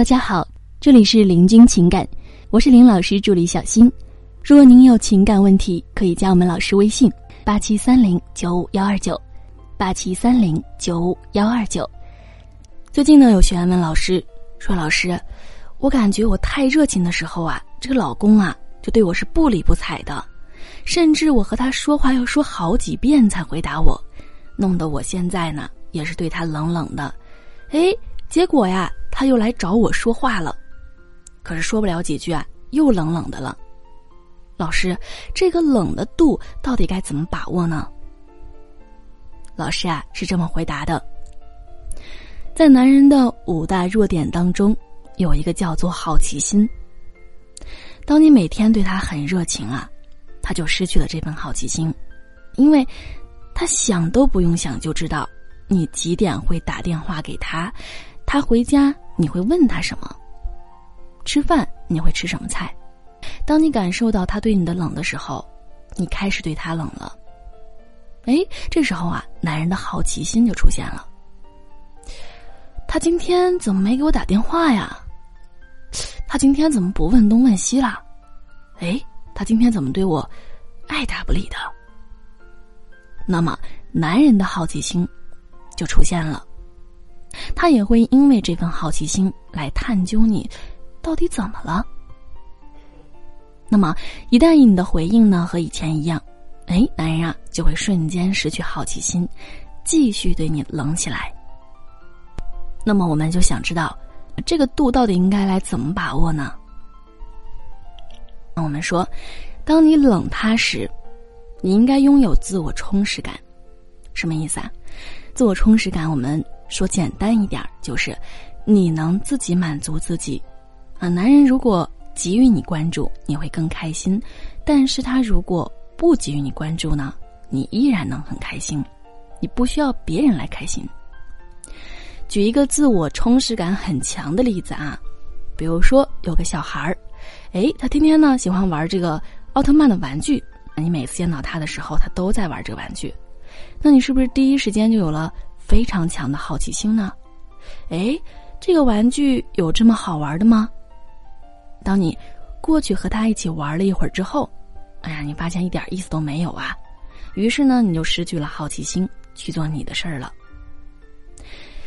大家好，这里是林君情感，我是林老师助理小新。如果您有情感问题，可以加我们老师微信：八七三零九五幺二九，八七三零九五幺二九。最近呢，有学员问老师说：“老师，我感觉我太热情的时候啊，这个老公啊就对我是不理不睬的，甚至我和他说话要说好几遍才回答我，弄得我现在呢也是对他冷冷的。哎，结果呀。”他又来找我说话了，可是说不了几句啊，又冷冷的了。老师，这个冷的度到底该怎么把握呢？老师啊是这么回答的：在男人的五大弱点当中，有一个叫做好奇心。当你每天对他很热情啊，他就失去了这份好奇心，因为他想都不用想就知道你几点会打电话给他。他回家，你会问他什么？吃饭你会吃什么菜？当你感受到他对你的冷的时候，你开始对他冷了。哎，这时候啊，男人的好奇心就出现了。他今天怎么没给我打电话呀？他今天怎么不问东问西了？哎，他今天怎么对我爱答不理的？那么，男人的好奇心就出现了。他也会因为这份好奇心来探究你，到底怎么了。那么，一旦你的回应呢和以前一样，哎，男人啊就会瞬间失去好奇心，继续对你冷起来。那么，我们就想知道，这个度到底应该来怎么把握呢？那我们说，当你冷他时，你应该拥有自我充实感。什么意思啊？自我充实感，我们。说简单一点，就是你能自己满足自己，啊，男人如果给予你关注，你会更开心；但是他如果不给予你关注呢，你依然能很开心，你不需要别人来开心。举一个自我充实感很强的例子啊，比如说有个小孩儿，哎，他天天呢喜欢玩这个奥特曼的玩具，你每次见到他的时候，他都在玩这个玩具，那你是不是第一时间就有了？非常强的好奇心呢，哎，这个玩具有这么好玩的吗？当你过去和他一起玩了一会儿之后，哎呀，你发现一点意思都没有啊，于是呢，你就失去了好奇心去做你的事儿了。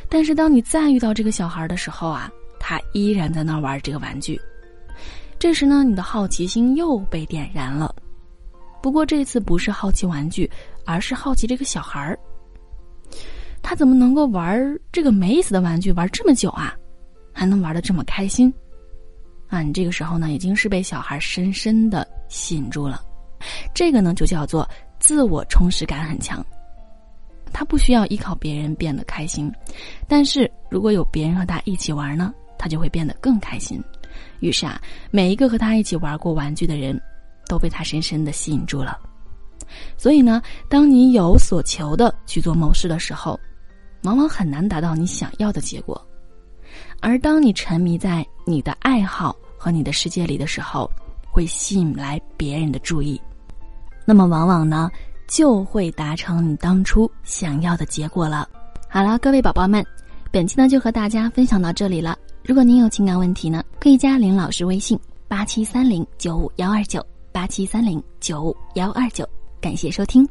但是当你再遇到这个小孩的时候啊，他依然在那玩这个玩具，这时呢，你的好奇心又被点燃了，不过这次不是好奇玩具，而是好奇这个小孩儿。他怎么能够玩这个没意思的玩具玩这么久啊？还能玩的这么开心？啊，你这个时候呢，已经是被小孩深深的吸引住了。这个呢，就叫做自我充实感很强。他不需要依靠别人变得开心，但是如果有别人和他一起玩呢，他就会变得更开心。于是啊，每一个和他一起玩过玩具的人，都被他深深的吸引住了。所以呢，当你有所求的去做某事的时候，往往很难达到你想要的结果，而当你沉迷在你的爱好和你的世界里的时候，会吸引来别人的注意，那么往往呢就会达成你当初想要的结果了。好了，各位宝宝们，本期呢就和大家分享到这里了。如果您有情感问题呢，可以加林老师微信八七三零九五幺二九八七三零九五幺二九，感谢收听。